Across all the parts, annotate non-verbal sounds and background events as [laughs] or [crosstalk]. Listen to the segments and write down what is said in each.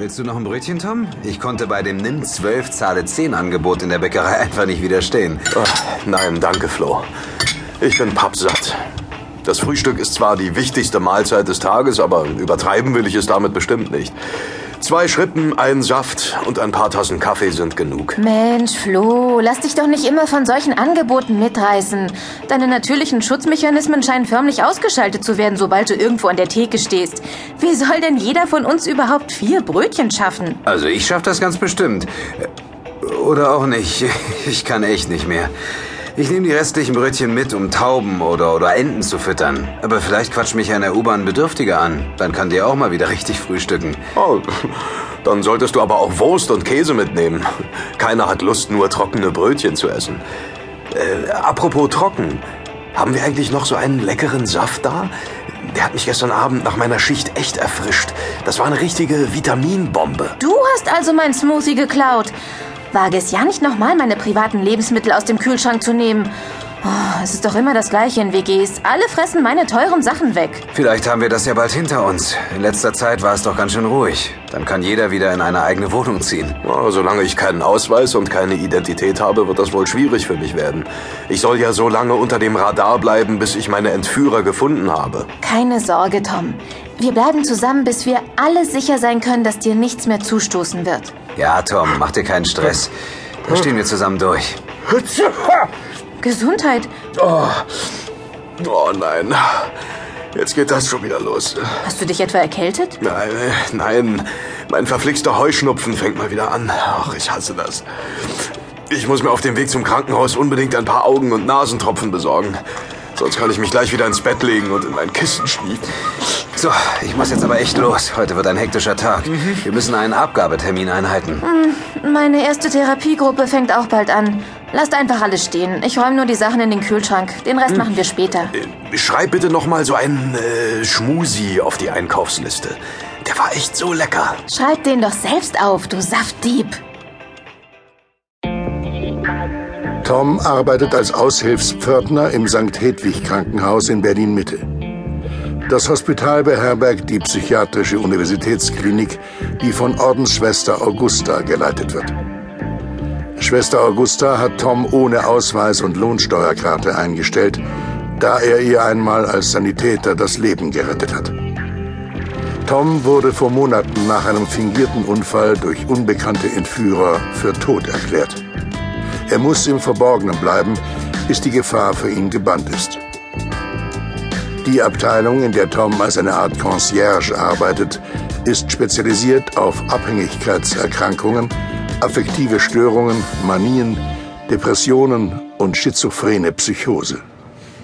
Willst du noch ein Brötchen, Tom? Ich konnte bei dem Nimm 12 Zahle 10 Angebot in der Bäckerei [laughs] einfach nicht widerstehen. Ach, nein, danke, Flo. Ich bin pappsatt. Das Frühstück ist zwar die wichtigste Mahlzeit des Tages, aber übertreiben will ich es damit bestimmt nicht. Zwei Schrippen, ein Saft und ein paar Tassen Kaffee sind genug. Mensch, Flo, lass dich doch nicht immer von solchen Angeboten mitreißen. Deine natürlichen Schutzmechanismen scheinen förmlich ausgeschaltet zu werden, sobald du irgendwo an der Theke stehst. Wie soll denn jeder von uns überhaupt vier Brötchen schaffen? Also ich schaff das ganz bestimmt. Oder auch nicht. [laughs] Ich kann echt nicht mehr. Ich nehme die restlichen Brötchen mit, um Tauben oder, oder Enten zu füttern. Aber vielleicht quatscht mich der U-Bahn Bedürftiger an. Dann kann die auch mal wieder richtig frühstücken. Oh, dann solltest du aber auch Wurst und Käse mitnehmen. Keiner hat Lust, nur trockene Brötchen zu essen. Äh, apropos trocken. Haben wir eigentlich noch so einen leckeren Saft da? Der hat mich gestern Abend nach meiner Schicht echt erfrischt. Das war eine richtige Vitaminbombe. Du hast also mein Smoothie geklaut. Wage es ja nicht nochmal, meine privaten Lebensmittel aus dem Kühlschrank zu nehmen. Oh, es ist doch immer das Gleiche in WGs. Alle fressen meine teuren Sachen weg. Vielleicht haben wir das ja bald hinter uns. In letzter Zeit war es doch ganz schön ruhig. Dann kann jeder wieder in eine eigene Wohnung ziehen. Ja, solange ich keinen Ausweis und keine Identität habe, wird das wohl schwierig für mich werden. Ich soll ja so lange unter dem Radar bleiben, bis ich meine Entführer gefunden habe. Keine Sorge, Tom. Wir bleiben zusammen, bis wir alle sicher sein können, dass dir nichts mehr zustoßen wird. Ja, Tom, mach dir keinen Stress. Da stehen wir zusammen durch. Gesundheit. Oh, oh nein. Jetzt geht das schon wieder los. Hast du dich etwa erkältet? Nein, nein. Mein verflixter Heuschnupfen fängt mal wieder an. Ach, ich hasse das. Ich muss mir auf dem Weg zum Krankenhaus unbedingt ein paar Augen- und Nasentropfen besorgen. Sonst kann ich mich gleich wieder ins Bett legen und in mein Kissen schniefen. So, ich muss jetzt aber echt los. Heute wird ein hektischer Tag. Wir müssen einen Abgabetermin einhalten. Meine erste Therapiegruppe fängt auch bald an. Lasst einfach alles stehen. Ich räume nur die Sachen in den Kühlschrank. Den Rest machen wir später. Äh, Schreib bitte noch mal so einen äh, Schmusi auf die Einkaufsliste. Der war echt so lecker. Schreib den doch selbst auf, du Saftdieb. Tom arbeitet als Aushilfspförtner im St. Hedwig Krankenhaus in Berlin Mitte. Das Hospital beherbergt die psychiatrische Universitätsklinik, die von Ordensschwester Augusta geleitet wird. Schwester Augusta hat Tom ohne Ausweis und Lohnsteuerkarte eingestellt, da er ihr einmal als Sanitäter das Leben gerettet hat. Tom wurde vor Monaten nach einem fingierten Unfall durch unbekannte Entführer für tot erklärt. Er muss im Verborgenen bleiben, bis die Gefahr für ihn gebannt ist. Die Abteilung, in der Tom als eine Art Concierge arbeitet, ist spezialisiert auf Abhängigkeitserkrankungen, affektive Störungen, Manien, Depressionen und schizophrene Psychose.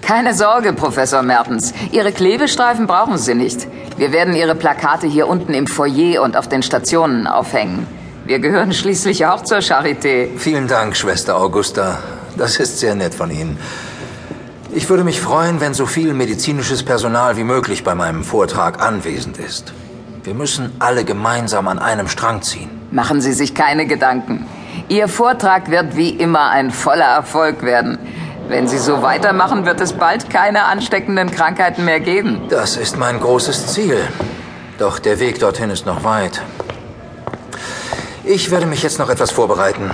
Keine Sorge, Professor Mertens. Ihre Klebestreifen brauchen Sie nicht. Wir werden Ihre Plakate hier unten im Foyer und auf den Stationen aufhängen. Wir gehören schließlich auch zur Charité. Vielen Dank, Schwester Augusta. Das ist sehr nett von Ihnen. Ich würde mich freuen, wenn so viel medizinisches Personal wie möglich bei meinem Vortrag anwesend ist. Wir müssen alle gemeinsam an einem Strang ziehen. Machen Sie sich keine Gedanken. Ihr Vortrag wird wie immer ein voller Erfolg werden. Wenn Sie so weitermachen, wird es bald keine ansteckenden Krankheiten mehr geben. Das ist mein großes Ziel. Doch der Weg dorthin ist noch weit. Ich werde mich jetzt noch etwas vorbereiten.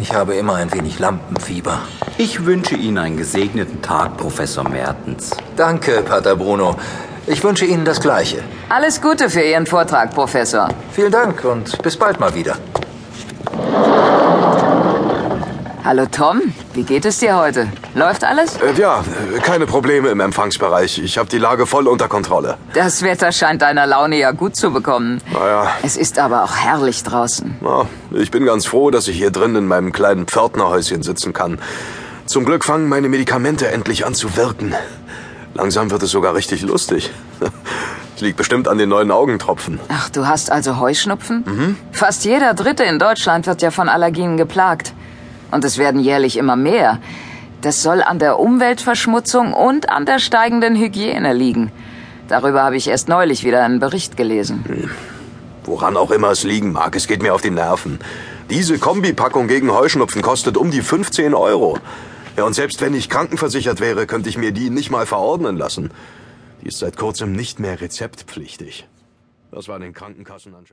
Ich habe immer ein wenig Lampenfieber. Ich wünsche Ihnen einen gesegneten Tag, Professor Mertens. Danke, Pater Bruno. Ich wünsche Ihnen das Gleiche. Alles Gute für Ihren Vortrag, Professor. Vielen Dank und bis bald mal wieder. Hallo Tom, wie geht es dir heute? Läuft alles? Äh, ja, keine Probleme im Empfangsbereich. Ich habe die Lage voll unter Kontrolle. Das Wetter scheint deiner Laune ja gut zu bekommen. Naja. Es ist aber auch herrlich draußen. Na, ich bin ganz froh, dass ich hier drin in meinem kleinen Pförtnerhäuschen sitzen kann. Zum Glück fangen meine Medikamente endlich an zu wirken. Langsam wird es sogar richtig lustig. [laughs] Es liegt bestimmt an den neuen Augentropfen. Ach, du hast also Heuschnupfen? Mhm. Fast jeder Dritte in Deutschland wird ja von Allergien geplagt. Und es werden jährlich immer mehr. Das soll an der Umweltverschmutzung und an der steigenden Hygiene liegen. Darüber habe ich erst neulich wieder einen Bericht gelesen. Woran auch immer es liegen mag, es geht mir auf die Nerven. Diese Kombipackung gegen Heuschnupfen kostet um die 15 Euro. Ja, und selbst wenn ich krankenversichert wäre, könnte ich mir die nicht mal verordnen lassen. Die ist seit kurzem nicht mehr rezeptpflichtig. Das war den Krankenkassen anscheinend.